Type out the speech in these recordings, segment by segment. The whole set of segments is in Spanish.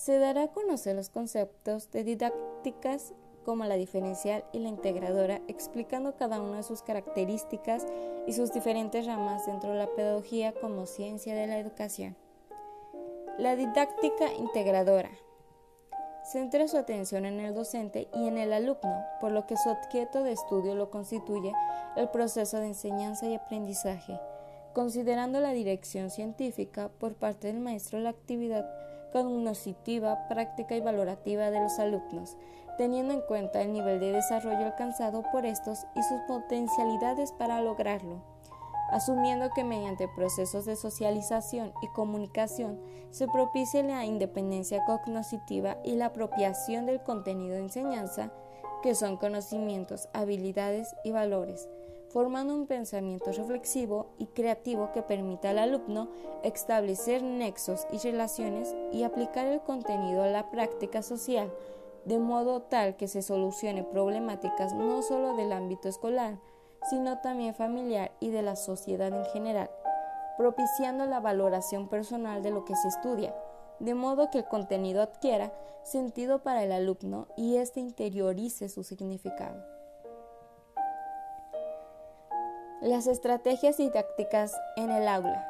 Se dará a conocer los conceptos de didácticas como la diferencial y la integradora, explicando cada una de sus características y sus diferentes ramas dentro de la pedagogía como ciencia de la educación. La didáctica integradora centra su atención en el docente y en el alumno, por lo que su objeto de estudio lo constituye el proceso de enseñanza y aprendizaje, considerando la dirección científica por parte del maestro la actividad cognoscitiva, práctica y valorativa de los alumnos, teniendo en cuenta el nivel de desarrollo alcanzado por estos y sus potencialidades para lograrlo, asumiendo que mediante procesos de socialización y comunicación se propicie la independencia cognoscitiva y la apropiación del contenido de enseñanza, que son conocimientos, habilidades y valores, formando un pensamiento reflexivo y creativo que permita al alumno establecer nexos y relaciones y aplicar el contenido a la práctica social, de modo tal que se solucione problemáticas no solo del ámbito escolar, sino también familiar y de la sociedad en general, propiciando la valoración personal de lo que se estudia, de modo que el contenido adquiera sentido para el alumno y éste interiorice su significado. Las estrategias didácticas en el aula.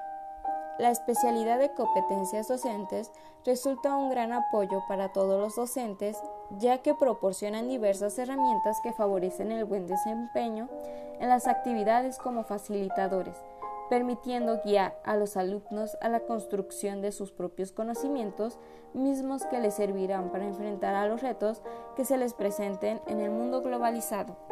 La especialidad de competencias docentes resulta un gran apoyo para todos los docentes, ya que proporcionan diversas herramientas que favorecen el buen desempeño en las actividades como facilitadores, permitiendo guiar a los alumnos a la construcción de sus propios conocimientos, mismos que les servirán para enfrentar a los retos que se les presenten en el mundo globalizado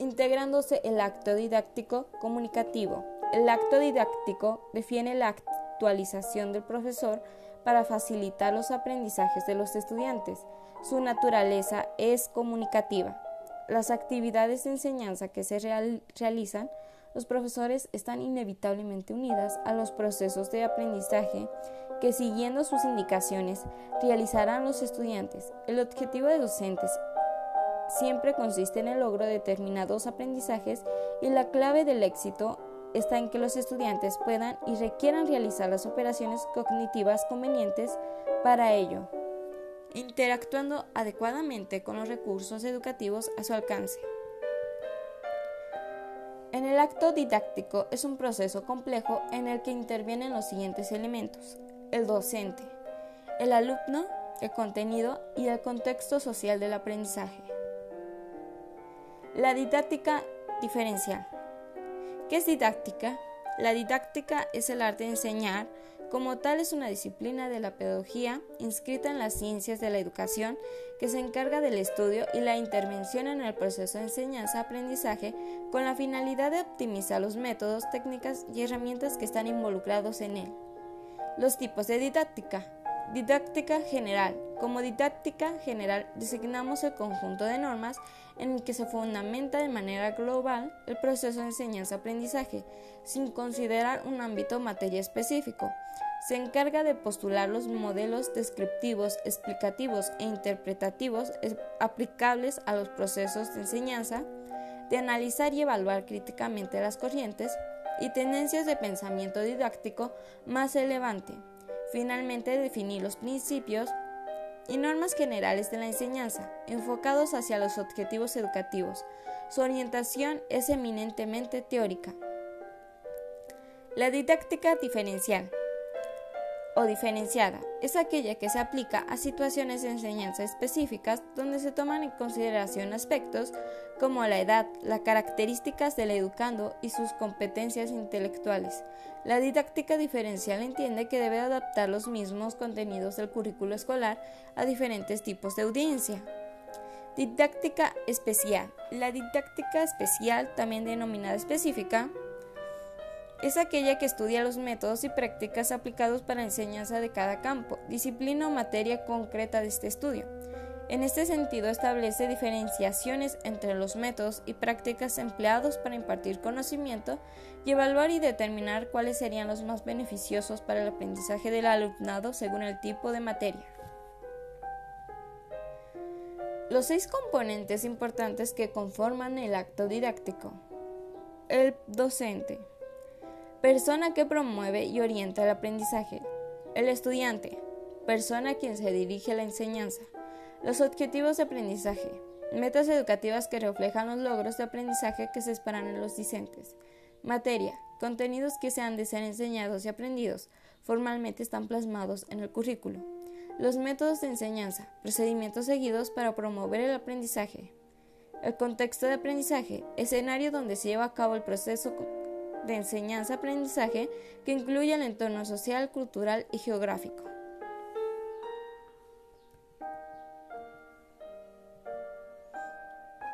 integrándose el acto didáctico comunicativo. El acto didáctico define la actualización del profesor para facilitar los aprendizajes de los estudiantes. Su naturaleza es comunicativa. Las actividades de enseñanza que se realizan, los profesores están inevitablemente unidas a los procesos de aprendizaje que siguiendo sus indicaciones realizarán los estudiantes. El objetivo de docentes siempre consiste en el logro de determinados aprendizajes y la clave del éxito está en que los estudiantes puedan y requieran realizar las operaciones cognitivas convenientes para ello, interactuando adecuadamente con los recursos educativos a su alcance. En el acto didáctico es un proceso complejo en el que intervienen los siguientes elementos. El docente, el alumno, el contenido y el contexto social del aprendizaje. La didáctica diferencial. ¿Qué es didáctica? La didáctica es el arte de enseñar, como tal es una disciplina de la pedagogía inscrita en las ciencias de la educación que se encarga del estudio y la intervención en el proceso de enseñanza-aprendizaje con la finalidad de optimizar los métodos, técnicas y herramientas que están involucrados en él. Los tipos de didáctica. Didáctica general. Como didáctica general designamos el conjunto de normas en el que se fundamenta de manera global el proceso de enseñanza-aprendizaje, sin considerar un ámbito o materia específico. Se encarga de postular los modelos descriptivos, explicativos e interpretativos aplicables a los procesos de enseñanza, de analizar y evaluar críticamente las corrientes y tendencias de pensamiento didáctico más elevante Finalmente, definir los principios y normas generales de la enseñanza, enfocados hacia los objetivos educativos. Su orientación es eminentemente teórica. La didáctica diferencial o diferenciada es aquella que se aplica a situaciones de enseñanza específicas donde se toman en consideración aspectos como la edad, las características del educando y sus competencias intelectuales. La didáctica diferencial entiende que debe adaptar los mismos contenidos del currículo escolar a diferentes tipos de audiencia. Didáctica especial. La didáctica especial, también denominada específica, es aquella que estudia los métodos y prácticas aplicados para la enseñanza de cada campo, disciplina o materia concreta de este estudio. En este sentido, establece diferenciaciones entre los métodos y prácticas empleados para impartir conocimiento y evaluar y determinar cuáles serían los más beneficiosos para el aprendizaje del alumnado según el tipo de materia. Los seis componentes importantes que conforman el acto didáctico. El docente, persona que promueve y orienta el aprendizaje. El estudiante, persona a quien se dirige la enseñanza. Los objetivos de aprendizaje. Metas educativas que reflejan los logros de aprendizaje que se esperan en los discentes. Materia. Contenidos que se han de ser enseñados y aprendidos. Formalmente están plasmados en el currículo. Los métodos de enseñanza. Procedimientos seguidos para promover el aprendizaje. El contexto de aprendizaje. Escenario donde se lleva a cabo el proceso de enseñanza-aprendizaje que incluye el entorno social, cultural y geográfico.